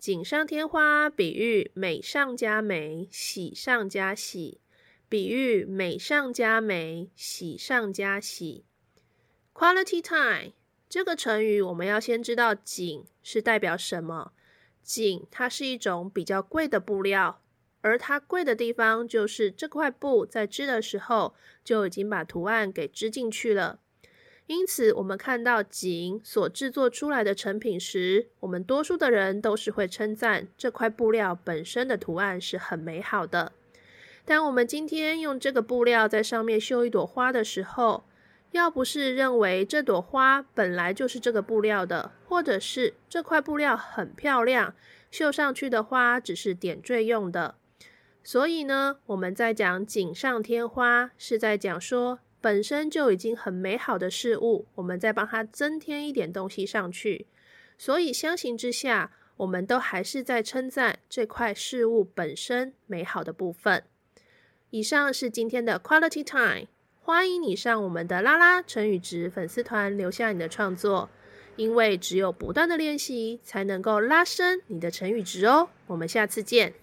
锦上添花，比喻美上加美，喜上加喜。比喻美上加美，喜上加喜。Quality time 这个成语，我们要先知道“锦”是代表什么。锦，它是一种比较贵的布料，而它贵的地方就是这块布在织的时候就已经把图案给织进去了。因此，我们看到锦所制作出来的成品时，我们多数的人都是会称赞这块布料本身的图案是很美好的。当我们今天用这个布料在上面绣一朵花的时候，要不是认为这朵花本来就是这个布料的，或者是这块布料很漂亮，绣上去的花只是点缀用的。所以呢，我们在讲锦上添花，是在讲说本身就已经很美好的事物，我们再帮它增添一点东西上去。所以相形之下，我们都还是在称赞这块事物本身美好的部分。以上是今天的 Quality Time。欢迎你上我们的拉拉成语值粉丝团留下你的创作，因为只有不断的练习，才能够拉伸你的成语值哦。我们下次见。